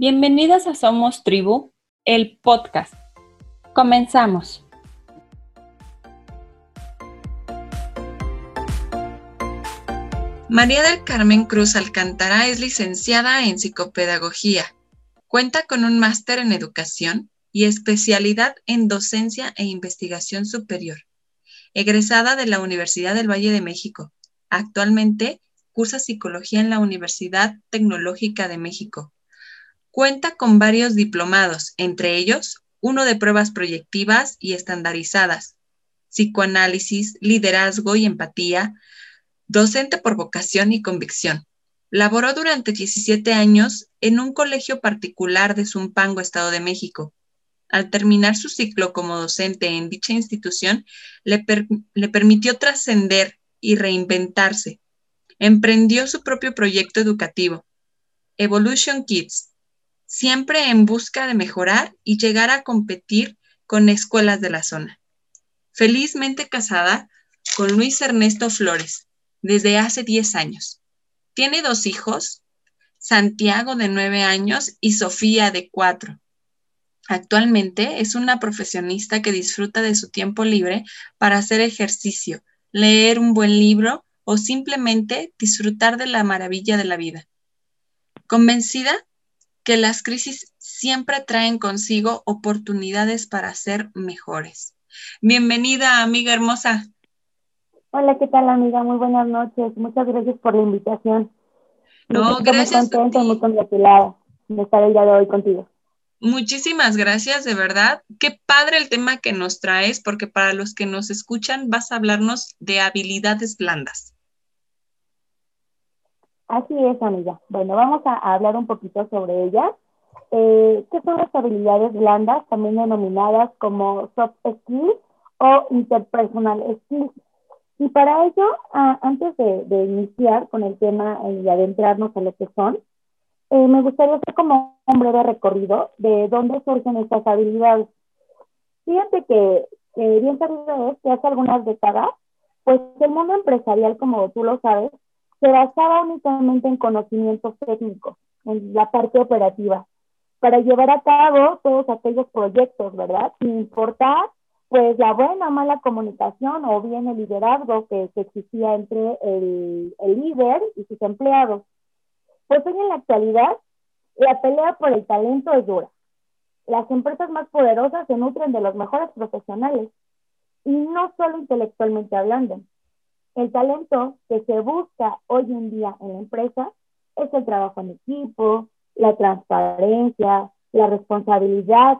Bienvenidas a Somos Tribu, el podcast. Comenzamos. María del Carmen Cruz Alcántara es licenciada en psicopedagogía. Cuenta con un máster en educación y especialidad en docencia e investigación superior. Egresada de la Universidad del Valle de México. Actualmente cursa psicología en la Universidad Tecnológica de México Cuenta con varios diplomados, entre ellos uno de pruebas proyectivas y estandarizadas, psicoanálisis, liderazgo y empatía, docente por vocación y convicción. Laboró durante 17 años en un colegio particular de Zumpango, Estado de México. Al terminar su ciclo como docente en dicha institución, le, le permitió trascender y reinventarse. Emprendió su propio proyecto educativo, Evolution Kids, siempre en busca de mejorar y llegar a competir con escuelas de la zona. Felizmente casada con Luis Ernesto Flores desde hace 10 años. Tiene dos hijos, Santiago de 9 años y Sofía de 4. Actualmente es una profesionista que disfruta de su tiempo libre para hacer ejercicio, leer un buen libro o simplemente disfrutar de la maravilla de la vida. Convencida que las crisis siempre traen consigo oportunidades para ser mejores. Bienvenida, amiga hermosa. Hola, ¿qué tal, amiga? Muy buenas noches. Muchas gracias por la invitación. No, gracias. Muy contenta, muy congratulada de estar el día de hoy contigo. Muchísimas gracias, de verdad. Qué padre el tema que nos traes, porque para los que nos escuchan vas a hablarnos de habilidades blandas. Así es, amiga. Bueno, vamos a, hablar un poquito sobre ellas. Eh, ¿Qué son las habilidades blandas, también denominadas como soft skills o interpersonal skills? Y para ello, antes de, iniciar con el tema y adentrarnos a lo que son, eh, me gustaría hacer como un breve recorrido de dónde surgen estas habilidades. Fíjate que bien sabido es que hace algunas décadas, pues el mundo empresarial, como tú lo sabes, se basaba únicamente en conocimientos técnicos, en la parte operativa, para llevar a cabo todos aquellos proyectos, ¿verdad? Sin importar, pues, la buena o mala comunicación o bien el liderazgo que, existía entre el, el líder y sus empleados. Pues hoy en la actualidad, la pelea por el talento es dura. Las empresas más poderosas se nutren de los mejores profesionales, y no solo intelectualmente hablando, el talento que se busca hoy en día en la empresa es el trabajo en equipo, la transparencia, la responsabilidad,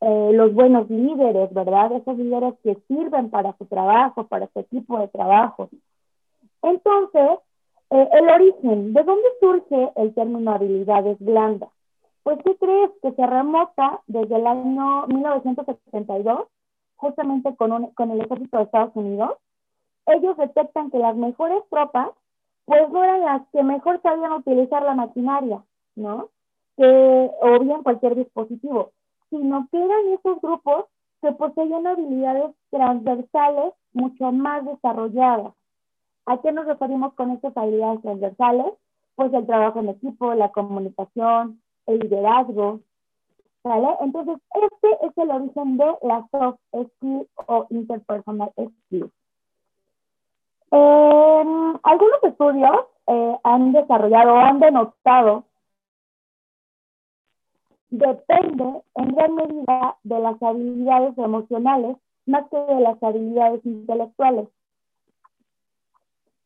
eh, los buenos líderes, ¿verdad? Esos líderes que sirven para su trabajo, para su equipo de trabajo. Entonces, eh, el origen, ¿de dónde surge el término habilidades blandas? Pues, ¿qué crees? Que se remota desde el año 1972, justamente con, con el ejército de Estados Unidos, ellos detectan que las mejores tropas, pues no eran las que mejor sabían utilizar la maquinaria, ¿no? Que, o bien cualquier dispositivo, sino que eran esos grupos que poseían habilidades transversales mucho más desarrolladas. ¿A qué nos referimos con estas habilidades transversales? Pues el trabajo en equipo, la comunicación, el liderazgo, ¿vale? Entonces, este es el origen de la soft skills o interpersonal skills. Eh, algunos estudios eh, han desarrollado han denotado depende en gran medida de las habilidades emocionales más que de las habilidades intelectuales.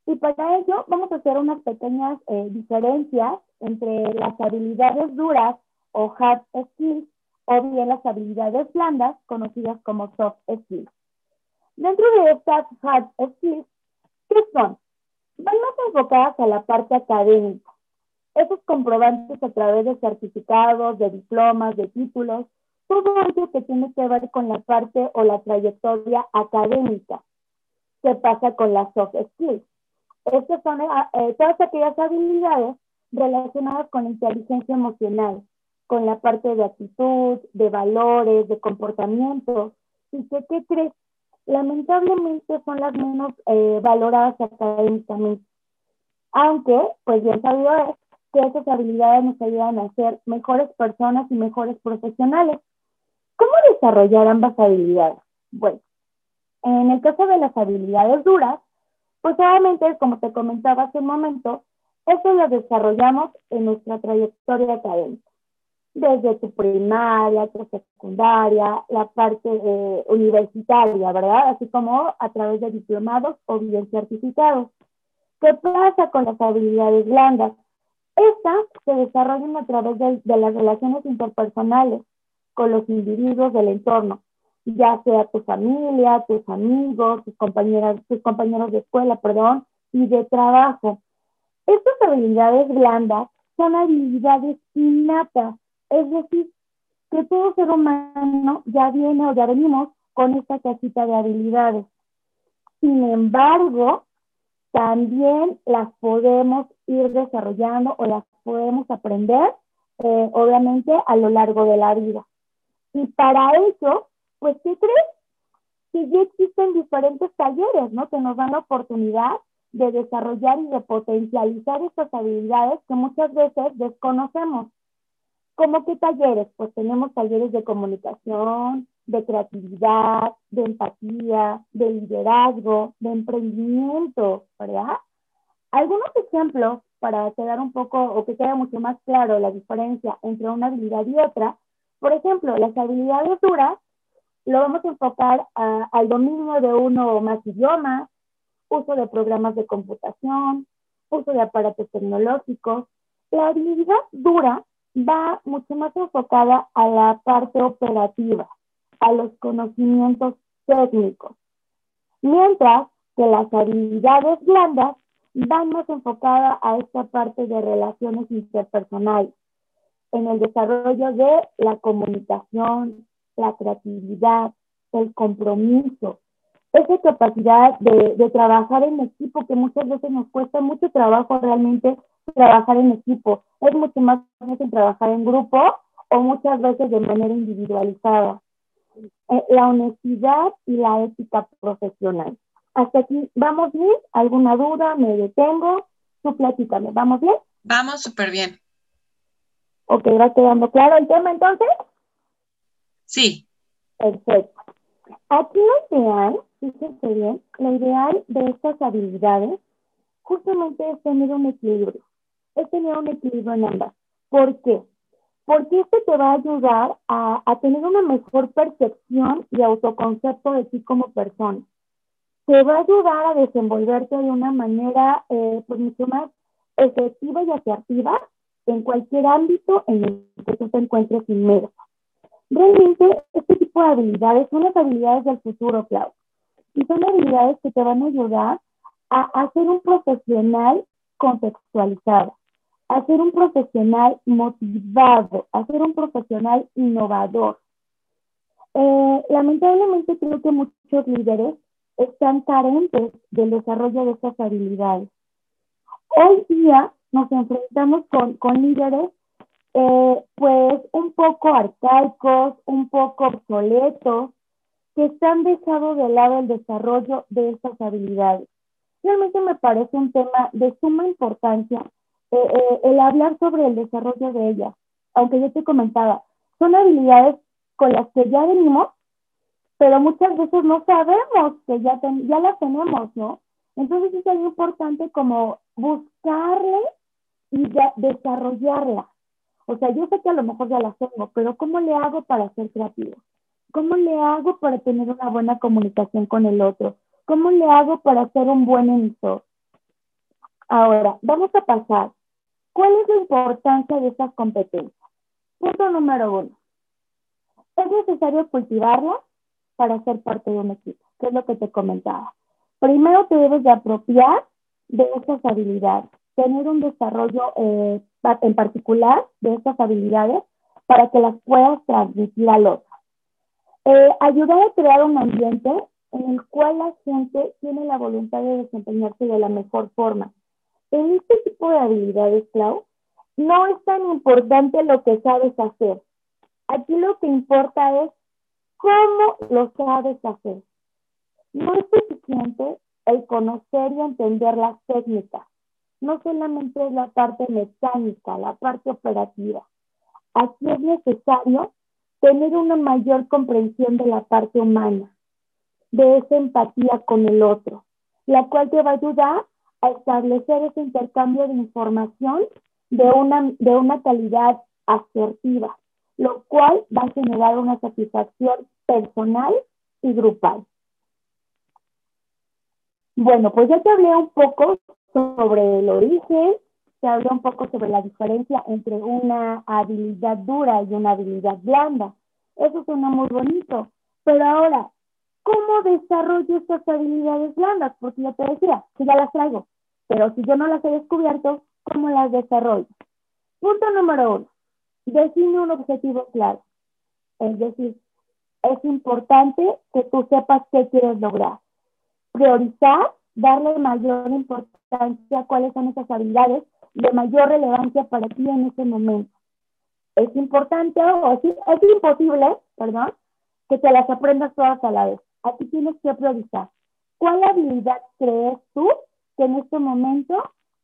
Y para ello vamos a hacer unas pequeñas eh, diferencias entre las habilidades duras o hard skills o bien las habilidades blandas conocidas como soft skills. Dentro de estas hard skills ¿Qué son? Van más enfocadas a la parte académica. Esos comprobantes a través de certificados, de diplomas, de títulos, todo ello que tiene que ver con la parte o la trayectoria académica. ¿Qué pasa con las soft skills? Estas son eh, eh, todas aquellas habilidades relacionadas con la inteligencia emocional, con la parte de actitud, de valores, de comportamiento. ¿Y que, qué crees? Lamentablemente son las menos eh, valoradas académicamente. Aunque, pues bien sabido es que esas habilidades nos ayudan a ser mejores personas y mejores profesionales. ¿Cómo desarrollar ambas habilidades? Bueno, en el caso de las habilidades duras, pues obviamente, como te comentaba hace un momento, eso lo desarrollamos en nuestra trayectoria académica, desde tu primaria, tu secundaria, la parte eh, universitaria, ¿verdad? Así como a través de diplomados o bien certificados. ¿Qué pasa con las habilidades blandas? Estas se desarrollan a través de, de las relaciones interpersonales con los individuos del entorno, ya sea tu familia, tus amigos, tus, compañeras, tus compañeros de escuela, perdón, y de trabajo. Estas habilidades blandas son habilidades innatas, es decir, que todo ser humano ya viene o ya venimos con esta casita de habilidades. Sin embargo, también las podemos ir desarrollando o las podemos aprender, eh, obviamente, a lo largo de la vida. Y para eso pues, ¿qué crees? Que ya existen diferentes talleres, ¿no? Que nos dan la oportunidad de desarrollar y de potencializar estas habilidades que muchas veces desconocemos. ¿Cómo qué talleres? Pues tenemos talleres de comunicación, de creatividad, de empatía, de liderazgo, de emprendimiento, ¿verdad? Algunos ejemplos para quedar un poco o que quede mucho más claro la diferencia entre una habilidad y otra. Por ejemplo, las habilidades duras lo vamos a enfocar al dominio de uno o más idiomas, uso de programas de computación, uso de aparatos tecnológicos. La habilidad dura va mucho más enfocada a la parte operativa, a los conocimientos técnicos, mientras que las habilidades blandas van más enfocadas a esta parte de relaciones interpersonales, en el desarrollo de la comunicación, la creatividad, el compromiso, esa capacidad de, trabajar en equipo que muchas veces nos cuesta mucho trabajo realmente trabajar en equipo. Es mucho más fácil trabajar en grupo o muchas veces de manera individualizada. Eh, la honestidad y la ética profesional. Hasta aquí, ¿vamos bien? ¿Alguna duda? ¿Me detengo? Tú platícame, ¿vamos bien? Vamos súper bien. Ok, ¿va quedando claro el tema entonces? Sí. Perfecto. Aquí lo ideal, fíjense bien, lo ideal de estas habilidades justamente es tener un equilibrio. Es tener un equilibrio en ambas. ¿Por qué? Porque esto te va a ayudar a, tener una mejor percepción y autoconcepto de ti como persona. Te va a ayudar a desenvolverte de una manera eh, pues mucho más efectiva y asertiva en cualquier ámbito en el que tú te encuentres inmerso. Realmente, este tipo de habilidades son las habilidades del futuro, Clau. Y son habilidades que te van a ayudar a, ser un profesional contextualizado, a ser un profesional motivado, a ser un profesional innovador. Eh, lamentablemente creo que muchos líderes están carentes del desarrollo de estas habilidades. Hoy día nos enfrentamos con, líderes eh, pues un poco arcaicos, un poco obsoletos, que están dejado de lado el desarrollo de estas habilidades. Realmente me parece un tema de suma importancia eh, eh, el hablar sobre el desarrollo de ellas, aunque yo te comentaba, son habilidades con las que ya venimos, pero muchas veces no sabemos que ya, ya las tenemos, ¿no? Entonces es algo importante como buscarle y ya desarrollarla. O sea, yo sé que a lo mejor ya las tengo, pero ¿cómo le hago para ser creativo? ¿Cómo le hago para tener una buena comunicación con el otro? ¿Cómo le hago para ser un buen emisor? Ahora, vamos a pasar. ¿Cuál es la importancia de estas competencias? Punto número uno. Es necesario cultivarlas para ser parte de un equipo, que es lo que te comentaba. Primero te debes de apropiar de estas habilidades, tener un desarrollo eh, en particular de estas habilidades para que las puedas transmitir al otro. Eh, ayudar a crear un ambiente en el cual la gente tiene la voluntad de desempeñarse de la mejor forma. En este tipo de habilidades, Clau, no es tan importante lo que sabes hacer. Aquí lo que importa es cómo lo sabes hacer. No es suficiente el conocer y entender las técnicas no solamente es la parte mecánica, la parte operativa. Aquí es necesario tener una mayor comprensión de la parte humana, de esa empatía con el otro, la cual te va a ayudar a establecer ese intercambio de información de una, de una calidad asertiva, lo cual va a generar una satisfacción personal y grupal. Bueno, pues ya te hablé un poco sobre el origen, te hablé un poco sobre la diferencia entre una habilidad dura y una habilidad blanda. Eso suena muy bonito, pero ahora, ¿cómo desarrollo estas habilidades blandas? Porque ya te decía, que ya las traigo, pero si yo no las he descubierto, ¿cómo las desarrollo? Punto número uno, define un objetivo claro. Es decir, es importante que tú sepas qué quieres lograr. Priorizar, darle mayor importancia a cuáles son esas habilidades de mayor relevancia para ti en ese momento. Es importante, o es, es imposible, perdón, que te las aprendas todas a la vez. Aquí tienes que priorizar. ¿Cuál habilidad crees tú que en este momento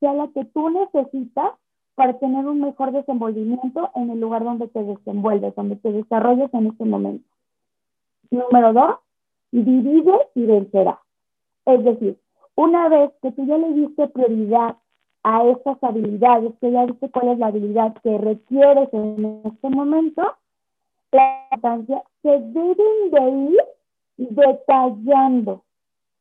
sea la que tú necesitas para tener un mejor desenvolvimiento en el lugar donde te desenvuelves, donde te desarrollas en este momento? Número dos, divide y vencerá. Es decir, una vez que tú ya le diste prioridad a estas habilidades, que ya viste cuál es la habilidad que requieres en este momento, la importancia se deben de ir detallando.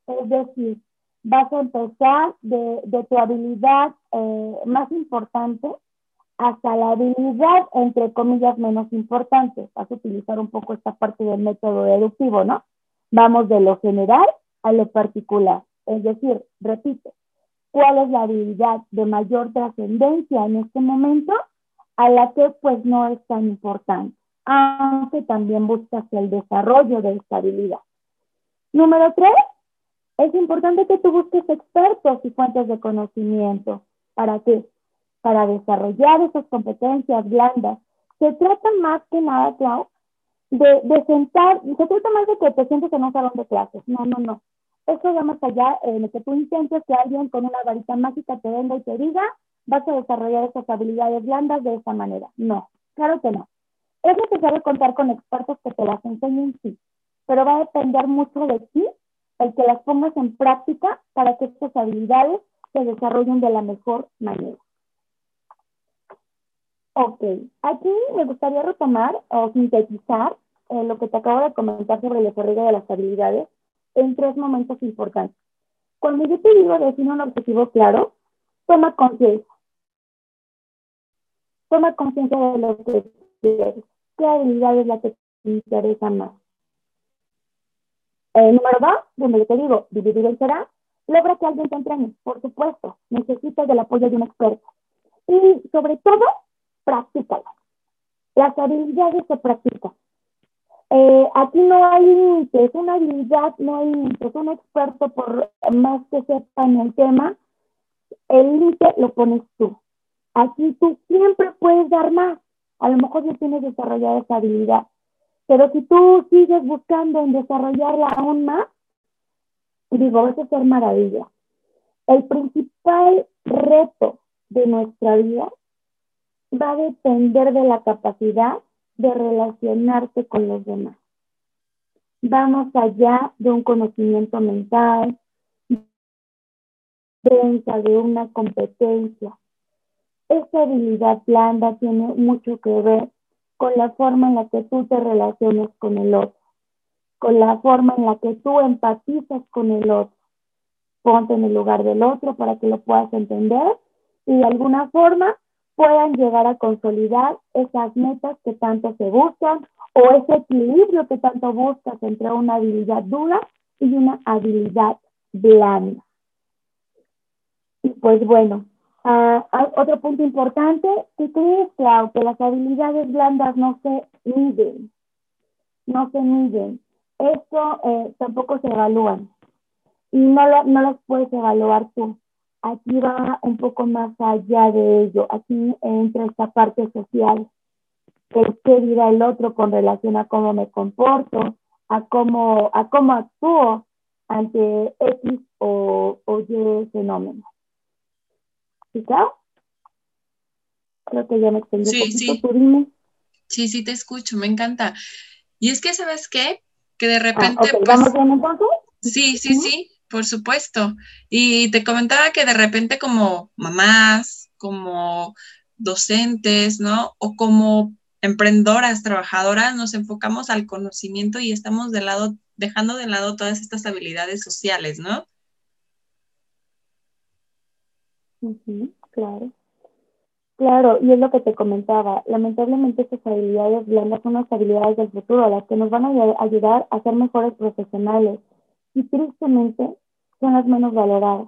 Es decir, vas a empezar de, tu habilidad eh, más importante hasta la habilidad, entre comillas, menos importante. Vas a utilizar un poco esta parte del método deductivo, ¿no? Vamos de lo general a lo particular. Es decir, repite, ¿cuál es la habilidad de mayor trascendencia en este momento a la que pues no es tan importante? Aunque también buscas el desarrollo de esta habilidad. Número tres, es importante que tú busques expertos y fuentes de conocimiento. ¿Para qué? Para desarrollar esas competencias blandas. Se trata más que nada, Clau, de, de sentar, se trata más de que te sientes en un salón de clases. No, no, no. Eso va más allá en que tú intentes que alguien con una varita mágica te venga y te diga, vas a desarrollar esas habilidades blandas de esa manera. No, claro que no. Es necesario contar con expertos que te las enseñen, sí, pero va a depender mucho de ti el que las pongas en práctica para que estas habilidades se desarrollen de la mejor manera. Ok, aquí me gustaría retomar o sintetizar eh, lo que te acabo de comentar sobre el desarrollo de las habilidades en tres momentos importantes. Cuando yo te digo define un objetivo claro, toma conciencia. Toma conciencia de lo que quieres. ¿Qué habilidad es la que te interesa más? Número dos, donde te digo, dividir el será, logra que alguien te entrene, por supuesto, necesitas del apoyo de un experto. Y sobre todo, practícalo. Las habilidades se practican. Eh, aquí no hay límites, una habilidad no hay límites, un experto por más que sepa en el tema, el límite lo pones tú. Aquí tú siempre puedes dar más. A lo mejor ya tienes desarrollada esa habilidad, pero si tú sigues buscando en desarrollarla aún más, digo, vas a ser maravilla. El principal reto de nuestra vida va a depender de la capacidad de relacionarte con los demás. Vamos allá de un conocimiento mental, de una competencia. Esta habilidad blanda tiene mucho que ver con la forma en la que tú te relacionas con el otro, con la forma en la que tú empatizas con el otro. Ponte en el lugar del otro para que lo puedas entender y de alguna forma puedan llegar a consolidar esas metas que tanto se buscan o ese equilibrio que tanto buscas entre una habilidad dura y una habilidad blanda. Y pues bueno, Ah, otro punto importante, que crees, Clau, que las habilidades blandas no se miden, no se miden. Esto eh, tampoco se evalúan y no, no las puedes evaluar tú. Aquí va un poco más allá de ello. Aquí entra esta parte social. El qué dirá el otro con relación a cómo me comporto, a cómo, a cómo actúo ante X o, o Y fenómeno. ¿Sí, claro? Creo que ya me extendí sí, un poquito, sí. Sí, sí, te escucho, me encanta. Y es que, ¿sabes qué? Que de Ah, repente... ok, pues, ¿vamos bien entonces? Sí, sí, sí, por supuesto. Y te comentaba que de repente como mamás, como docentes, ¿no? O como emprendedoras, trabajadoras, nos enfocamos al conocimiento y estamos de lado, dejando de lado todas estas habilidades sociales, ¿no? Claro. Claro, y es lo que te comentaba. Lamentablemente estas habilidades blandas son las habilidades del futuro, las que nos van a ay- ayudar a ser mejores profesionales. Y tristemente son las menos valoradas.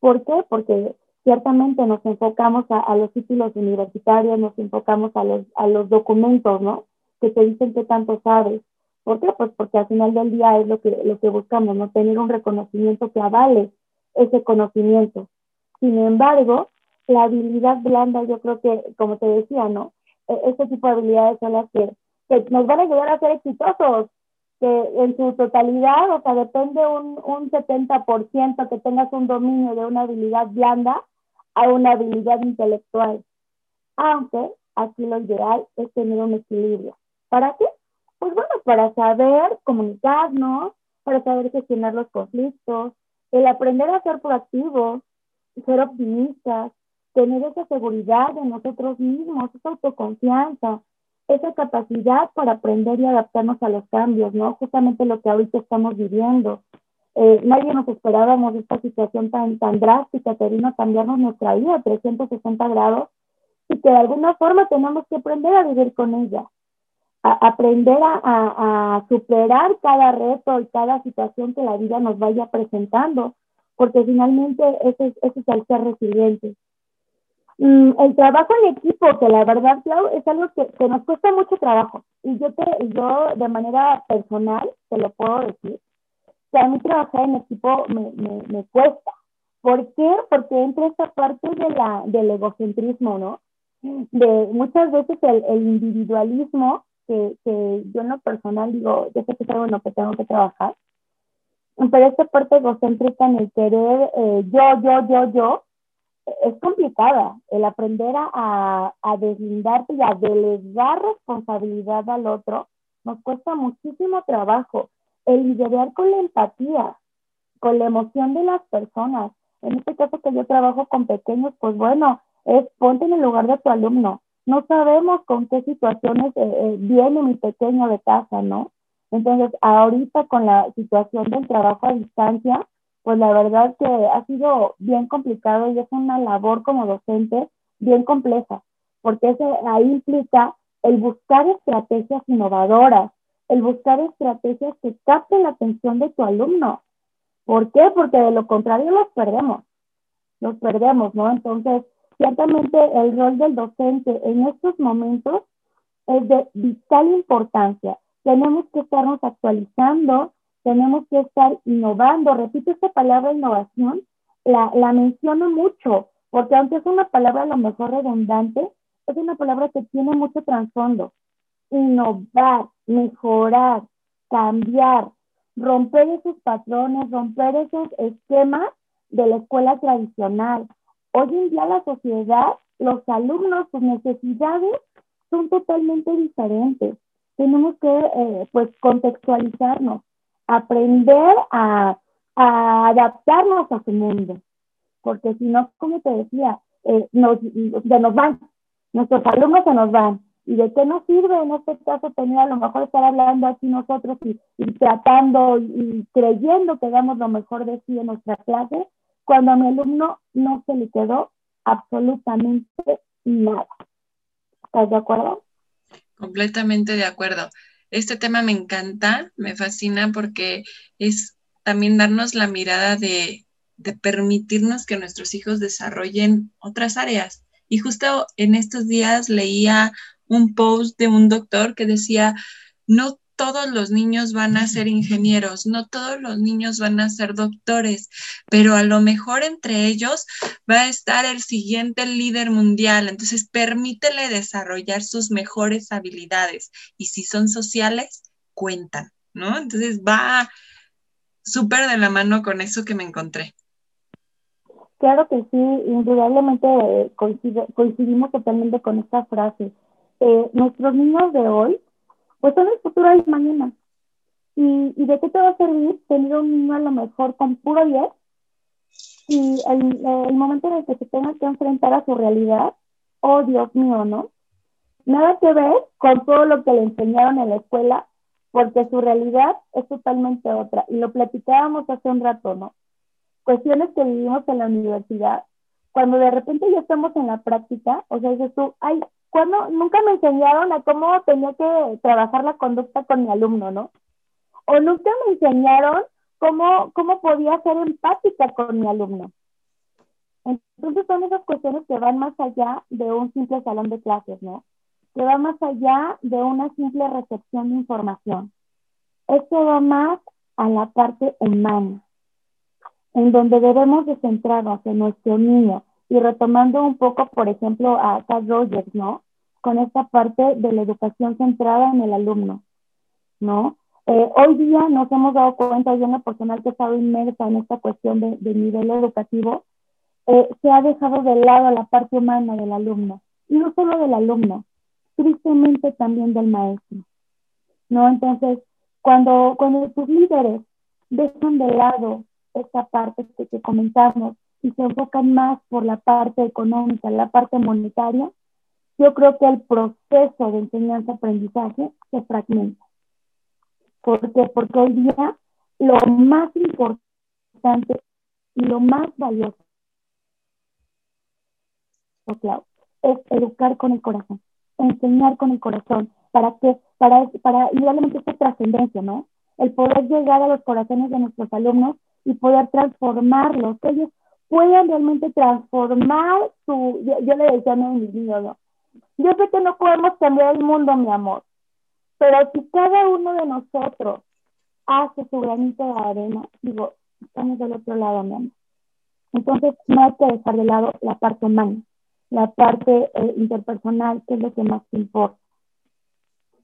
¿Por qué? Porque ciertamente nos enfocamos a, a los títulos universitarios, nos enfocamos a los, a los documentos, ¿no? Que te dicen qué tanto sabes. ¿Por qué? Pues porque al final del día es lo que, lo que buscamos, ¿no? Tener un reconocimiento que avale ese conocimiento. Sin embargo, la habilidad blanda, yo creo que, como te decía, ¿no? E- Este tipo de habilidades son las que, que nos van a ayudar a ser exitosos, que en su totalidad, o sea, depende un, un 70% que tengas un dominio de una habilidad blanda a una habilidad intelectual. Aunque aquí lo ideal es tener un equilibrio. ¿Para qué? Pues bueno, para saber comunicarnos, para saber gestionar los conflictos, el aprender a ser proactivos, ser optimistas, tener esa seguridad de nosotros mismos, esa autoconfianza, esa capacidad para aprender y adaptarnos a los cambios, ¿no? Justamente lo que ahorita estamos viviendo. Eh, nadie nos esperábamos esta situación tan, tan drástica que vino a cambiarnos nuestra vida a 360 grados y que de alguna forma tenemos que aprender a vivir con ella, a, aprender a, a, a superar cada reto y cada situación que la vida nos vaya presentando, porque finalmente ese, es- ese es ser resiliente. Mm, el trabajo en equipo, que la verdad, Clau, es algo que, que nos cuesta mucho trabajo. Y yo, te, yo de manera personal te lo puedo decir, que a mí trabajar en equipo me, me, me cuesta. ¿Por qué? Porque entra esta parte de la, del egocentrismo, ¿no? De muchas veces el, el individualismo, que, que yo en lo personal digo, yo sé que es algo en lo que tengo que trabajar, pero esta parte egocéntrica en el querer eh, yo, yo, yo, yo, es complicada el aprender a, a, deslindarte y a delegar responsabilidad al otro. Nos cuesta muchísimo trabajo el lidiar con la empatía, con la emoción de las personas. En este caso que yo trabajo con pequeños, pues bueno, es ponte en el lugar de tu alumno. No sabemos con qué situaciones eh, eh, viene mi pequeño de casa, ¿no? Entonces, ahorita con la situación del trabajo a distancia, pues la verdad que ha sido bien complicado y es una labor como docente bien compleja, porque ese, ahí implica el buscar estrategias innovadoras, el buscar estrategias que capten la atención de tu alumno. ¿Por qué? Porque de lo contrario los perdemos, los perdemos, ¿no? Entonces, ciertamente el rol del docente en estos momentos es de vital importancia. Tenemos que estarnos actualizando, tenemos que estar innovando. Repito esta palabra innovación, la, la menciono mucho, porque aunque es una palabra a lo mejor redundante, es una palabra que tiene mucho trasfondo. Innovar, mejorar, cambiar, romper esos patrones, romper esos esquemas de la escuela tradicional. Hoy en día la sociedad, los alumnos, sus necesidades son totalmente diferentes. Tenemos que, eh, pues, contextualizarnos, aprender a, adaptarnos a su mundo, porque si no, como te decía, eh, nos, se nos van, nuestros alumnos se nos van. ¿Y de qué nos sirve en este caso tener a lo mejor estar hablando aquí nosotros y, y tratando y, y creyendo que damos lo mejor de sí en nuestra clase, cuando a mi alumno no se le quedó absolutamente nada? ¿Estás de acuerdo? Completamente de acuerdo. Este tema me encanta, me fascina porque es también darnos la mirada de, permitirnos que nuestros hijos desarrollen otras áreas. Y justo en estos días leía un post de un doctor que decía, no todos los niños van a ser ingenieros, no todos los niños van a ser doctores, pero a lo mejor entre ellos va a estar el siguiente líder mundial. Entonces, permítele desarrollar sus mejores habilidades y si son sociales, cuentan, ¿no? Entonces, va súper de la mano con eso que me encontré. Claro que sí, indudablemente eh, coincidimos totalmente con esta frase. Eh, nuestros niños de hoy, pues son el futuro de mañana. ¿Y, ¿Y de qué te va a servir tener un niño a lo mejor con puro 10 y el, el momento en el que se tenga que enfrentar a su realidad, oh Dios mío, ¿no? Nada que ver con todo lo que le enseñaron en la escuela, porque su realidad es totalmente otra. Y lo platicábamos hace un rato, ¿no? Cuestiones que vivimos en la universidad, cuando de repente ya estamos en la práctica, o sea, dices tú, ay, cuando nunca me enseñaron a cómo tenía que trabajar la conducta con mi alumno, ¿no? O nunca me enseñaron cómo, cómo podía ser empática con mi alumno. Entonces son esas cuestiones que van más allá de un simple salón de clases, ¿no? que va más allá de una simple recepción de información. Esto va más a la parte humana, en donde debemos de centrarnos en nuestro niño y retomando un poco, por ejemplo, a Carl Rogers, ¿no? Con esta parte de la educación centrada en el alumno, ¿no? Eh, hoy día nos hemos dado cuenta, yo en la personal que he estado inmersa en esta cuestión de, nivel educativo, eh, se ha dejado de lado la parte humana del alumno, y no solo del alumno, tristemente también del maestro. ¿No? Entonces, cuando, cuando tus líderes dejan de lado esta parte que, que comentamos y se enfocan más por la parte económica, la parte monetaria, yo creo que el proceso de enseñanza-aprendizaje se fragmenta. ¿Por qué? Porque hoy día lo más importante y lo más valioso, es educar con el corazón enseñar con el corazón, para que, para, para igualmente esta trascendencia, ¿no? El poder llegar a los corazones de nuestros alumnos y poder transformarlos, que ellos puedan realmente transformar su, yo, le decía a mis niños. Yo sé que no podemos cambiar el mundo, mi amor, pero si cada uno de nosotros hace su granito de arena, digo, estamos del otro lado, mi amor. Entonces, no hay que dejar de lado la parte humana la parte eh, interpersonal, que es lo que más importa.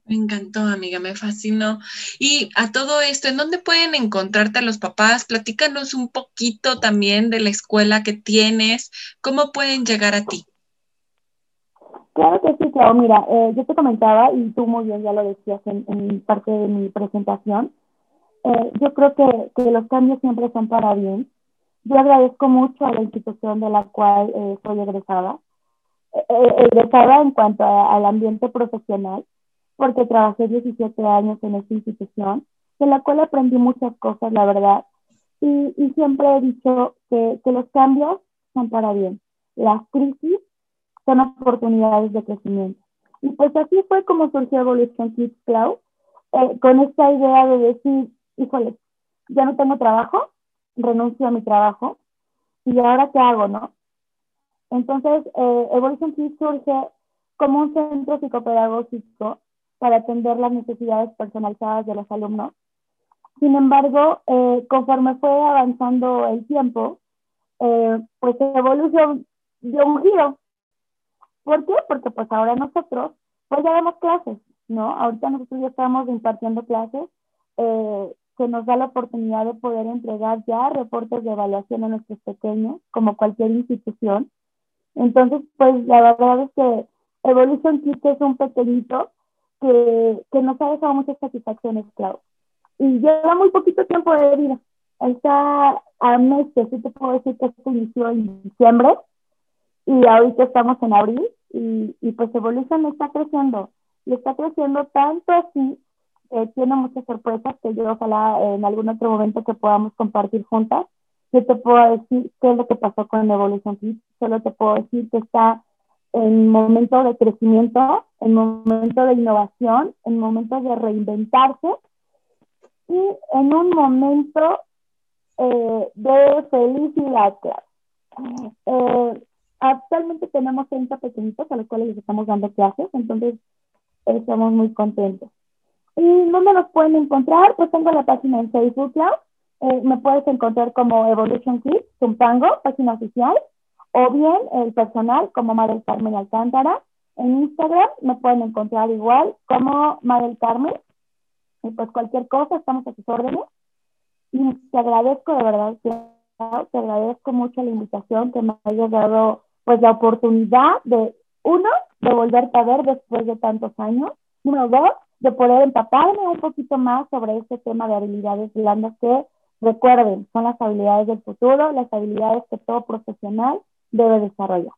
Me encantó, amiga, me fascinó. Y a todo esto, ¿en dónde pueden encontrarte los papás? Platícanos un poquito también de la escuela que tienes, ¿cómo pueden llegar a ti? Claro que sí, claro. Mira, eh, yo te comentaba, y tú muy bien ya lo decías en, parte de mi presentación, eh, yo creo que, que, los cambios siempre son para bien. Yo agradezco mucho a la institución de la cual soy egresada egresada eh, en cuanto al ambiente profesional, porque trabajé 17 años en esta institución, en la cual aprendí muchas cosas, la verdad, y, y siempre he dicho que, que, los cambios son para bien. Las crisis son oportunidades de crecimiento. Y pues así fue como surgió Evolution Kids Cloud, eh, con esta idea de decir, híjole, ya no tengo trabajo, renuncio a mi trabajo, y ahora qué hago, ¿no? Entonces, eh, Evolution Kids surge como un centro psicopedagógico para atender las necesidades personalizadas de los alumnos. Sin embargo, eh, conforme fue avanzando el tiempo, eh, pues Evolution dio un giro. ¿Por qué? Porque pues ahora nosotros, pues ya damos clases, ¿no? Ahorita nosotros ya estamos impartiendo clases eh, que nos da la oportunidad de poder entregar ya reportes de evaluación a nuestros pequeños, como cualquier institución, entonces, pues la verdad es que Evolution Kids es un pequeñito que, que nos ha dejado muchas satisfacciones, claro. Y lleva muy poquito tiempo de vida. Está a meses, sí te puedo decir que se inició en diciembre y ahorita estamos en abril y, y pues Evolution está creciendo y está creciendo tanto así que tiene muchas sorpresas que yo ojalá en algún otro momento que podamos compartir juntas yo te puedo decir qué es lo que pasó con Evolution Kids, solo te puedo decir que está en momento de crecimiento, en momento de innovación, en momento de reinventarse y en un momento eh, de felicidad. Eh, actualmente tenemos 30 pequeñitos a los cuales les estamos dando clases, entonces estamos muy contentos. ¿Y dónde nos pueden encontrar? Pues tengo la página en Facebook eh, me puedes encontrar como Evolution Kids, Zumpango, página oficial, o bien el personal como Madel Carmen Alcántara. En Instagram me pueden encontrar igual como Madel Carmen. Y pues cualquier cosa, estamos a sus órdenes. Y te agradezco de verdad te agradezco mucho la invitación que me hayas dado pues la oportunidad de, uno, de volverte a ver después de tantos años, número dos, de poder empaparme un poquito más sobre este tema de habilidades blandas que, recuerden, son las habilidades del futuro, las habilidades que todo profesional debe desarrollar.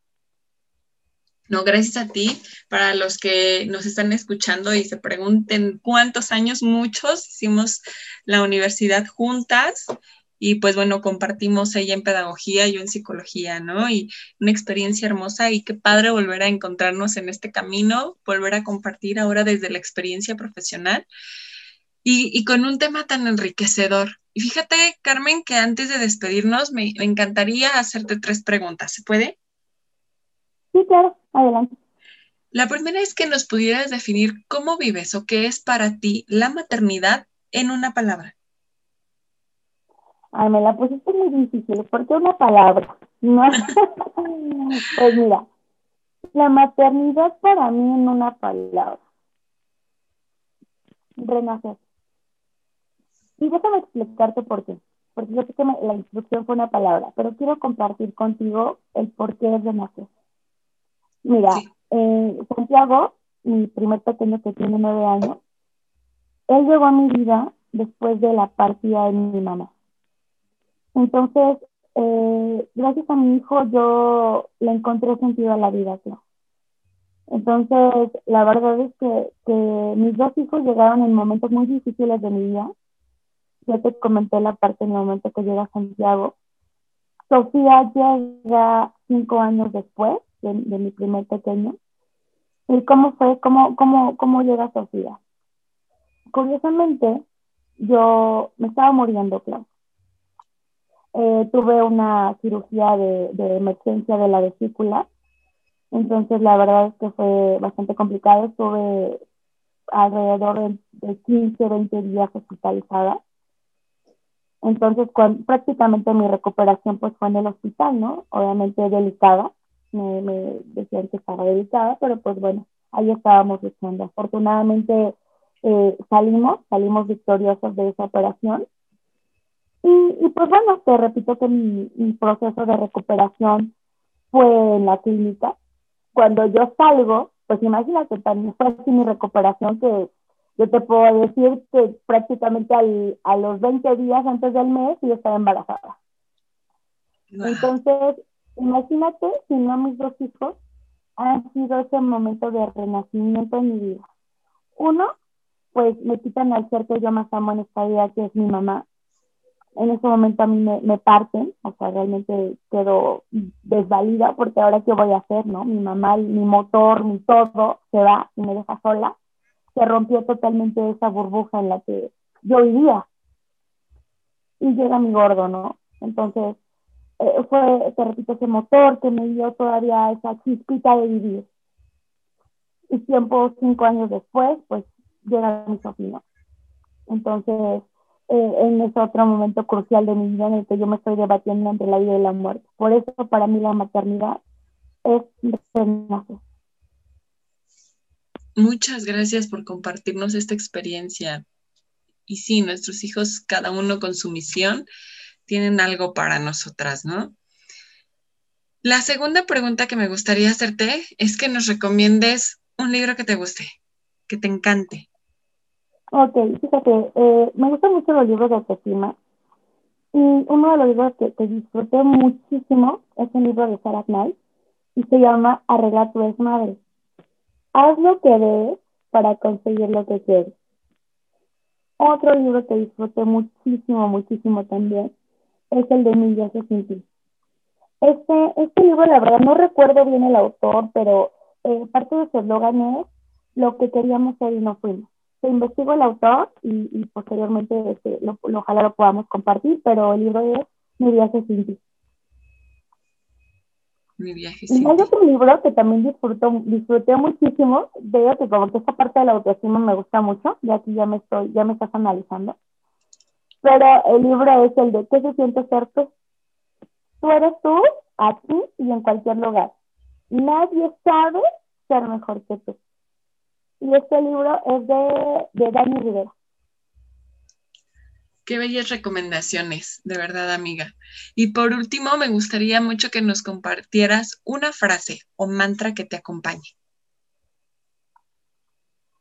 No, gracias a ti. Para los que nos están escuchando y se pregunten cuántos años, muchos, hicimos la universidad juntas y pues bueno, compartimos ella en pedagogía, yo en psicología, ¿no? Y una experiencia hermosa y qué padre volver a encontrarnos en este camino, volver a compartir ahora desde la experiencia profesional y, con un tema tan enriquecedor. Y fíjate, Carmen, que antes de despedirnos me, me encantaría hacerte tres preguntas. ¿Se puede? Sí, claro, adelante. La primera es que nos pudieras definir cómo vives o qué es para ti la maternidad en una palabra. Ay, me la pusiste muy difícil, porque una palabra, ¿no? pues mira, la maternidad para mí en una palabra. Renacer. Y déjame explicarte por qué. Porque yo sé que la instrucción fue una palabra, pero quiero compartir contigo el por qué es renacer. Mira, eh, Santiago, mi primer pequeño que tiene nueve años, él llegó a mi vida después de la partida de mi mamá. Entonces, eh, gracias a mi hijo yo le encontré sentido a la vida, Entonces, la verdad es que, que, mis dos hijos llegaron en momentos muy difíciles de mi vida. Ya te comenté la parte en el momento que llega Santiago. Sofía llega cinco años después de, de mi primer pequeño. ¿Y cómo fue? ¿Cómo, cómo, cómo llega Sofía? Curiosamente, yo me estaba muriendo, claro. Eh, tuve una cirugía de, de, emergencia de la vesícula, entonces la verdad es que fue bastante complicado, estuve alrededor de, 15, 20 días hospitalizada. Entonces, prácticamente mi recuperación pues fue en el hospital, ¿no? Obviamente delicada, me, me decían que estaba delicada, pero pues bueno, ahí estábamos luchando. Afortunadamente eh, salimos, salimos victoriosos de esa operación y, pues bueno, te repito que mi, proceso de recuperación fue en la clínica. Cuando yo salgo, pues imagínate, también fue así mi recuperación que yo te puedo decir que prácticamente al, a los 20 días antes del mes yo estaba embarazada. Entonces, imagínate si no mis dos hijos han sido ese momento de renacimiento en mi vida. Uno, pues me quitan al ser que yo más amo en esta vida, que es mi mamá en ese momento a mí me, parten, o sea, realmente quedo desvalida porque ahora qué voy a hacer, ¿no? Mi mamá, mi motor, mi todo se va y me deja sola. Se rompió totalmente esa burbuja en la que yo vivía. Y llega mi gordo, ¿no? Entonces, eh, fue, te repito, ese motor que me dio todavía esa chispita de vivir. Y tiempo, cinco años después, pues llega mi sobrino. Entonces, eh, en ese otro momento crucial de mi vida en el que yo me estoy debatiendo entre la vida y la muerte. Por eso para mí la maternidad es renacer. Muchas gracias por compartirnos esta experiencia. Y sí, nuestros hijos, cada uno con su misión, tienen algo para nosotras, ¿no? La segunda pregunta que me gustaría hacerte es que nos recomiendes un libro que te guste, que te encante. Ok, fíjate, eh, me gustan mucho los libros de autoestima. Y uno de los libros que, disfruté muchísimo es un libro de Sarah Knight y se llama Arregla tu desmadre. Haz lo que debes para conseguir lo que quieres. Otro libro que disfruté muchísimo, muchísimo también es el de Mil viajes sin ti. Este, este libro, la verdad, no recuerdo bien el autor, pero eh, parte de su eslogan es lo que queríamos ser y no fuimos se investigó el autor y, posteriormente este, lo, ojalá lo podamos compartir, pero el libro es Mi viaje sin ti. Mi viaje y hay otro libro que también disfruto, disfruté muchísimo, veo que como que esta parte de la autoestima me gusta mucho, y aquí ya me estoy, ya me estás analizando. Pero el libro es el de ¿Qué se siente ser tú? Tú eres tú, aquí y en cualquier lugar. Nadie sabe ser mejor que tú. Y este libro es de, de Dani Rivera. Qué bellas recomendaciones, de verdad, amiga. Y por último, me gustaría mucho que nos compartieras una frase o mantra que te acompañe.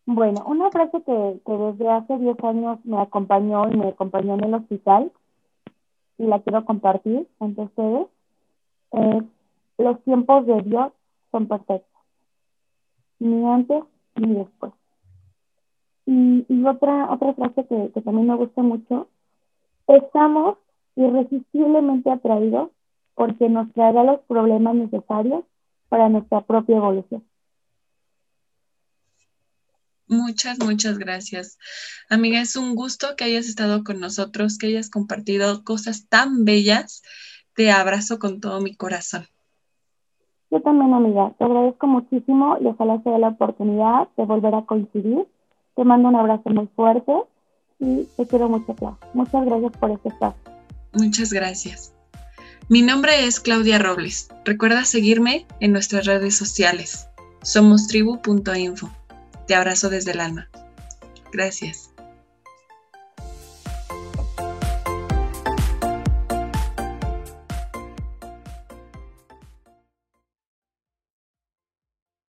Bueno, una frase que, desde hace 10 años me acompañó y me acompañó en el hospital y la quiero compartir entre ustedes es los tiempos de Dios son perfectos, ni antes ni después. Y, otra, otra frase que, que también me gusta mucho, estamos irresistiblemente atraídos porque nos traerá los problemas necesarios para nuestra propia evolución. Muchas, muchas gracias. Amiga, es un gusto que hayas estado con nosotros, que hayas compartido cosas tan bellas. Te abrazo con todo mi corazón. Yo también, amiga, te agradezco muchísimo y ojalá sea la oportunidad de volver a coincidir. Te mando un abrazo muy fuerte y te quiero mucho. Muchas gracias por este espacio. Muchas gracias. Mi nombre es Claudia Robles. Recuerda seguirme en nuestras redes sociales. Somos tribu.info. Te abrazo desde el alma. Gracias.